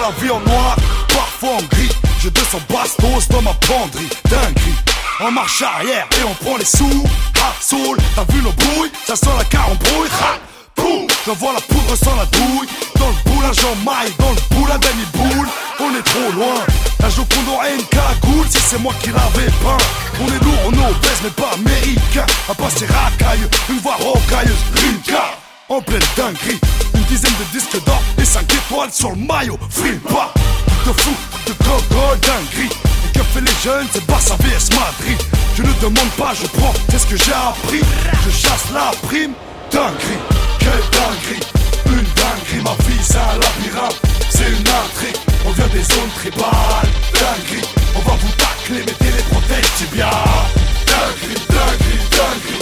la vie en noir, parfois en gris. J'ai 200 bastos dans ma penderie, dinguerie. En marche arrière et on prend les sous. Ah, soul, t'as vu nos brouilles Ça sent la carambrouille. Ha, boum, j'envoie la poudre sans la douille. Dans le boulage en maille, dans le boulin Danny Boule. On est trop loin. La Joconde aurait une cagoule si c'est moi qui l'avais peint. On est lourd, on est obèse, mais pas américain. À passer racaille, une voix rocailleuse, Rinka. En pleine dinguerie, une dizaine de disques d'or et 5 étoiles sur le maillot. Free pas de fou, de coco, dinguerie. Et que fait les jeunes, c'est Barça vs Madrid. Je ne demande pas, je prends, c'est ce que j'ai appris. Je chasse la prime, dinguerie. Quelle dinguerie, une dinguerie. Ma vie, c'est un labyrinthe, c'est une intrigue. On vient des zones tribales, dinguerie. On va vous tacler, mettez les protèges tibia. Dinguerie, dinguerie, dinguerie. Dinguerie,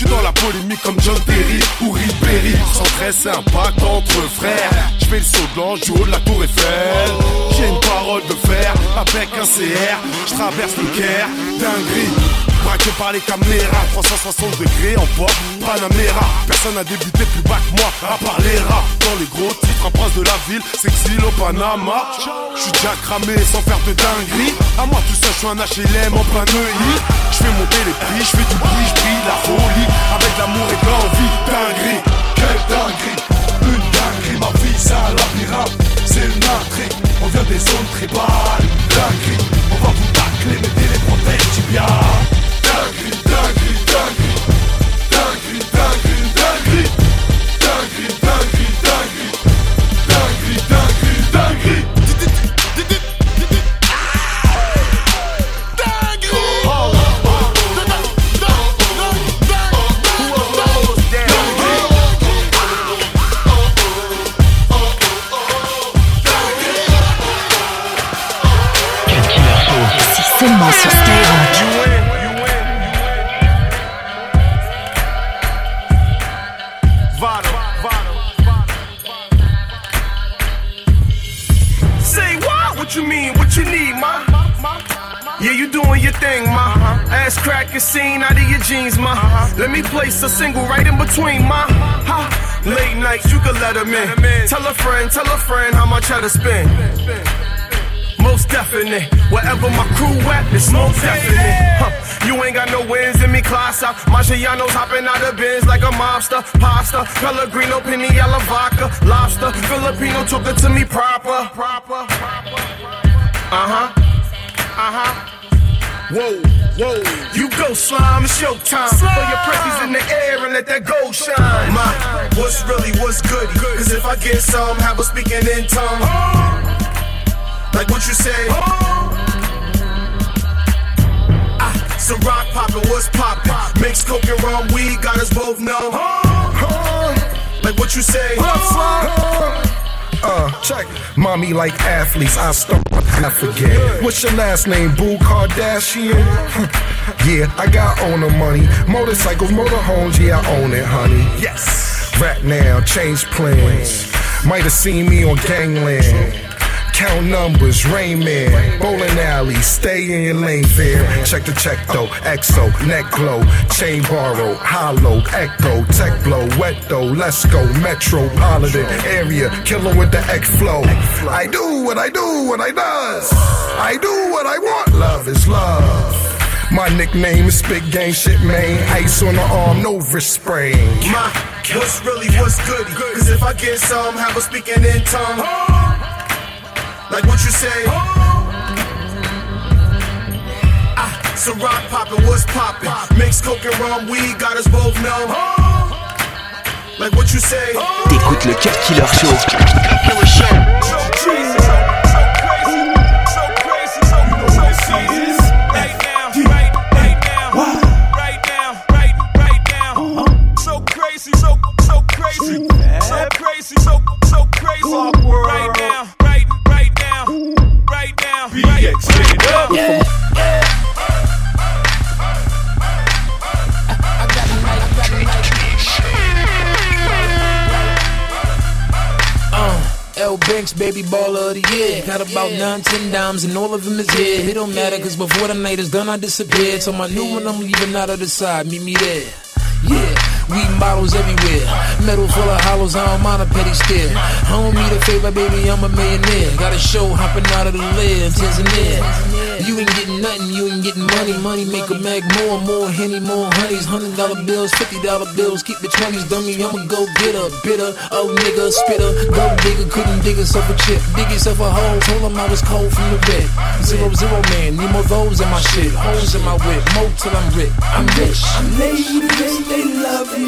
Suis dans la polémique comme John Terry ou Ribéry. Sans très sympa entre frères. Je fais le saut blanc du haut de la tour Eiffel. J'ai une parole de fer avec un CR. Je traverse le Caire, dinguerie. Braqué par les caméras, 360 degrés en port Panamera. Personne n'a débuté plus bas que moi, à part les rats. Dans les gros titres, un prince de la ville, s'exile au Panama. Je suis déjà cramé sans faire de dinguerie. À moi tout seul, je suis un HLM en plein œil. Je fais monter les prix, je fais du bruit, je la folie. Avec l'amour et l'envie, dinguerie. Quelle dinguerie, une dinguerie, ma vie un labyrinthe, c'est une intrigue, on vient des zones tribales, dinguerie, on va vous tacler, mettez les protèges tibia. Dinguerie, dinguerie, dinguerie, dinguerie, what? You mean? What you need, ma? Yeah, you doing your thing, ma. Ass crack is seen out of your jeans, ma. Let me place a single right in between, ma. Ha. Late nights, you can let let 'em in. Tell a friend, tell a friend how much I to spend. Most definite, wherever my crew at, it's most definite. Huh. You ain't got no wins in me, class out. Marciano's hopping out of bins like a mobster. Pasta, Pellegrino, Piniella vodka, lobster. Filipino talking to me proper. Whoa, whoa. You go slime, it's showtime. Throw your presses in the air and let that gold shine. My, what's really, what's good? Cause if I get some, have a speaking in tongue. Like what you say? Oh. Ah, some rock poppin', what's poppin'? Mix coke and rum, weed got us both numb. Oh. Like what you say? Uh, check. Mommy like athletes, I start, I forget. What's your last name, Boo Kardashian? yeah, I got owner money. Motorcycles, motorhomes, yeah, I own it, honey. Yes. Right now, change plans. Might have seen me on Gangland. Count numbers, Rain Man, bowling alley, stay in your lane fair. Check the check though, EXO, neck glow, chain borrow, hollow, echo, tech blow, wet though, let's go, metropolitan area, killer with the X flow. I do what I do, what I does. I do what I want, love is love. My nickname is Spit Game Shit, man. Ice on the arm, no wrist sprain. My, what's really, what's good? Cause if I get some, have a speaking in tongue. Like what you say? Ah, some rock poppin', what's poppin'? Mix coke and rum, weed got us both numb. Like what you say? T'écoutes le Cut Killer Show. Killer show. Banks, baller of the year. Got about nine, ten dimes, and all of them is here. It don't matter, cause before the night is done, I disappear. So my new one, I'm leaving out of the side. Meet me there. Yeah. Weed bottles everywhere. Metal full of hollows, I don't mind a petty stare. I don't a favor, baby, I'm a millionaire. Got a show hopping out of the lid, Tanzania. You ain't getting nothing, you ain't getting money. Money make a mag more, more henny, more honeys. Hundred dollar bills, fifty dollar bills. Keep the twenties, dummy. I'ma go get a bitter, oh nigga, spitter. Go digger, couldn't dig yourself a chip. Dig yourself a hole, told him I was cold from the bed. Zero, zero man, need more those in my shit. Holes in my whip, mo till I'm rich. I'm rich. Ladies, they love me.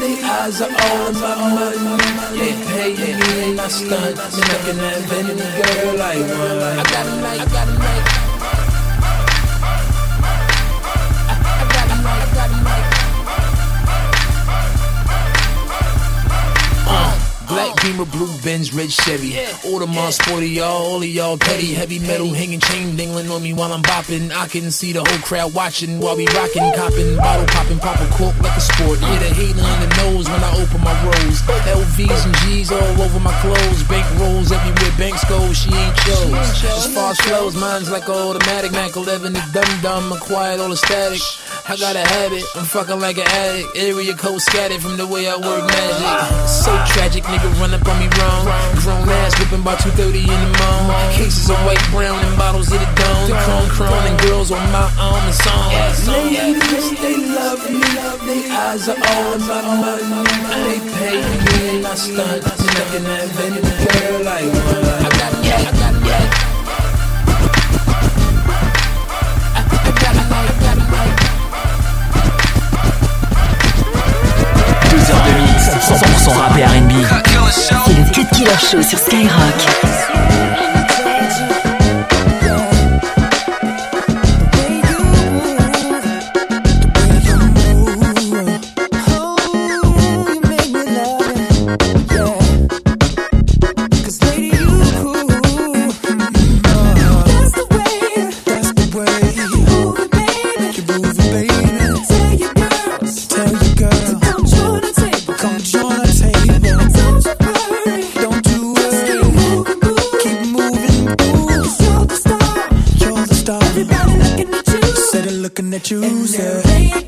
They eyes are all my money. They pay me and I stunt. Looking at girl like one. I got it I got it Black Beamer, blue Benz, red Chevy. Audemars sporty, y'all, all of y'all petty. Heavy metal hanging chain dangling on me while I'm bopping. I can see the whole crowd watching while we rocking, copping, bottle popping, pop a cork like a sport. Yeah, the hater in the nose when I open my rolls. LVs and G's all over my clothes. Bank rolls everywhere, banks go, she ain't chose. As far as flows, mine's like automatic. Mac 11 is dumb dumb, acquired all the static. I got a habit, I'm fucking like an addict. Area code scattered from the way I work magic. So tragic, nigga run up on me wrong. Grown ass whipping by 2.30 in the morning. Cases of white, brown, and bottles of the dome. Chrome, chrome, and girls on my arm and song. Ladies, they love me. They eyes are all about money. They pay me and I stunt. Looking at any girl like one. I got it, I got it, 100% rap et R&B. C'est le Cut Killer Show sur Skyrock. Looking at you, say.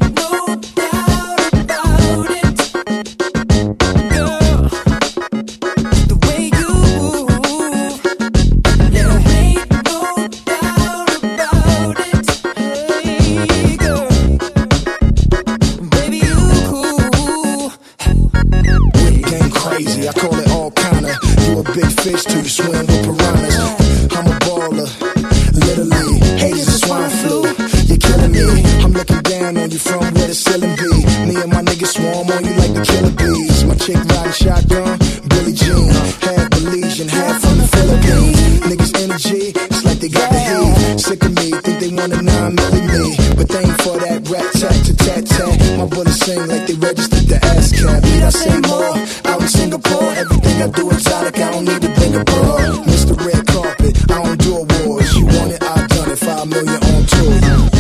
You from where the ceiling be. Me and my niggas swarm on you like the killer bees. My chick riding shotgun, Billie Jean. Half Belizean, half from the Philippines. Niggas energy, it's like they got the heat. Sick of me, think they wanna nine milli me. But they ain't for that rat tat to tat tat. My bullets sing like they registered the ASCAP. Need I say more? Out in Singapore, everything I do exotic. I don't need to bring a bra. Mr. Red Carpet, I don't do awards. You want it, I done it. Five million on tour.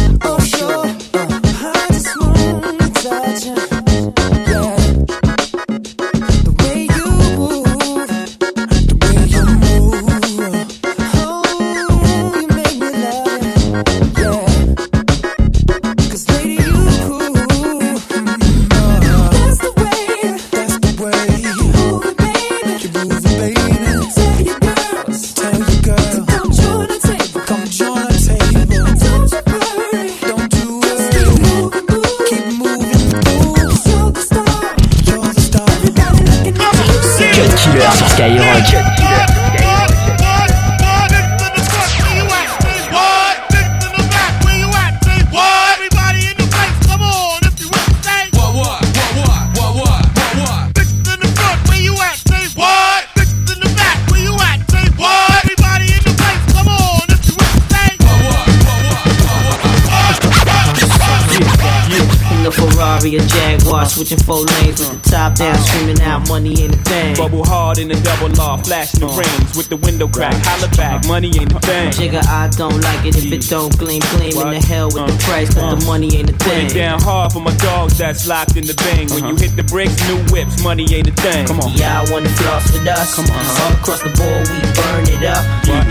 Ferrari, a Jaguar, switching four lanes with the top down, screaming out money ain't a thing. Bubble hard in the double law, flashing the rings with the window crack. Holla back, money ain't a thing. Jigga, I don't like it if it don't gleam, gleam in the hell with the uh, price, but the uh. money ain't a Put thing. it down hard for my dogs that's locked in the bang. When you uh-huh. hit the bricks, new whips, money ain't a thing. Come on. Yeah, I wanna floss with us. Come on. All across the board, we burn it up.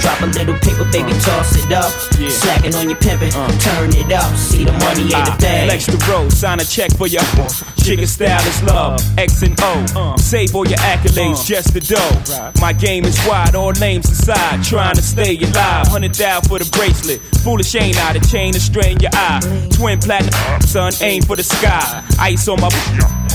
Drop a little paper, baby, uh. toss it up. Slacking on your pimpin', turn it up. See the money ain't a Ah, thing. Flex the road, sign a check for your Chicken style is love, X and O. Save all your accolades, uh. just the dough. My game is wide, all names aside. Trying to stay alive, hundred thou for the bracelet. Foolish ain't I, the chain to strain your eye. Twin platinum, son, aim for the sky. Ice on my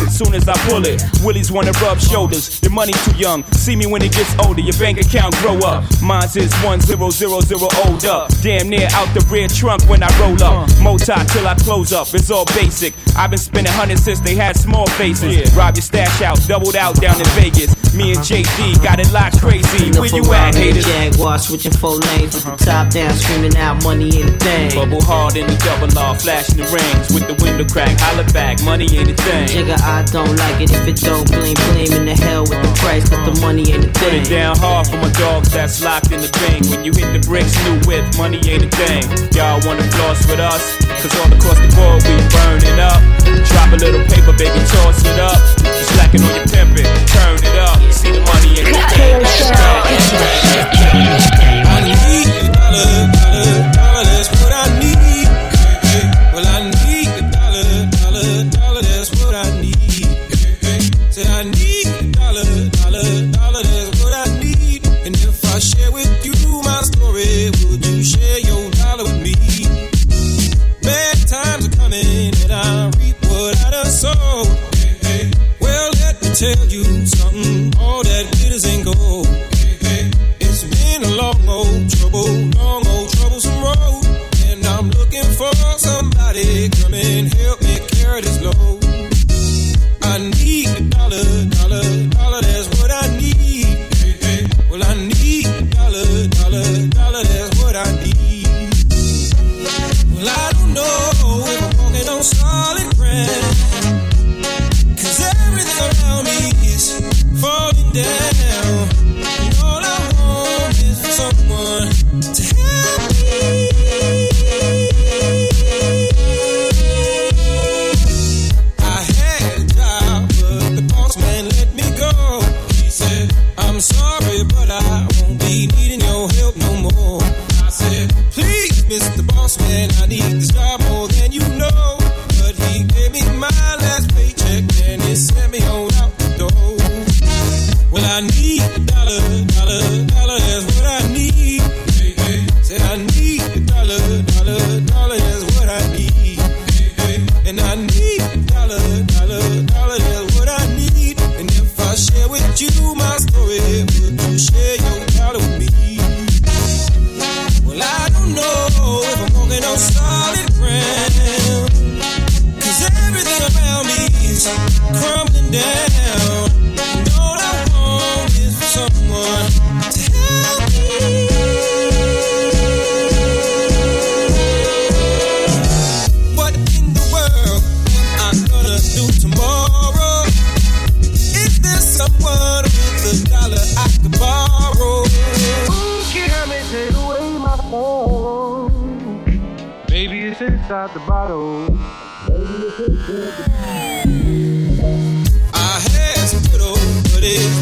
as soon as I pull it. Willies wanna rub shoulders. Your money too young. See me when it gets older. Your bank account grow up. Mine's is one zero zero zero old up. Damn near out the rear trunk when I roll up. Moti till I close up. It's all basic. I've been spending hundreds since they had small faces. Rob your stash out, doubled out down in Vegas. Me and JD got it locked crazy. Where you at, haters? Jaguar switching four lanes with the top down, screaming out money ain't a thing. Bubble hard in the double law, flashing the rings with the window crack. Holla back, money ain't a thing. Jigga, I don't like it if it don't gleam, gleam in the hell with the price, but the money ain't a thing. Put it down hard for my dogs that's locked in the thing. When you hit the bricks, new whip, money ain't a thing. Y'all wanna floss with us? Cause all across the board we burn it up. Drop a little paper, baby, toss it up. Just slacking on your pimpin', turn it up. See the money ain't a thing. I need a dollar, dollar, dollar, that's what I need. Hey, hey. Well, I need a dollar, dollar, dollar, that's what I need. Hey, hey. Say I need a dollar, dollar, dollar, that's what I need. And if I share with you my story, would you share your dollar with me? Times are coming, and I reap what I done sow. Tell you I had some good old buddies,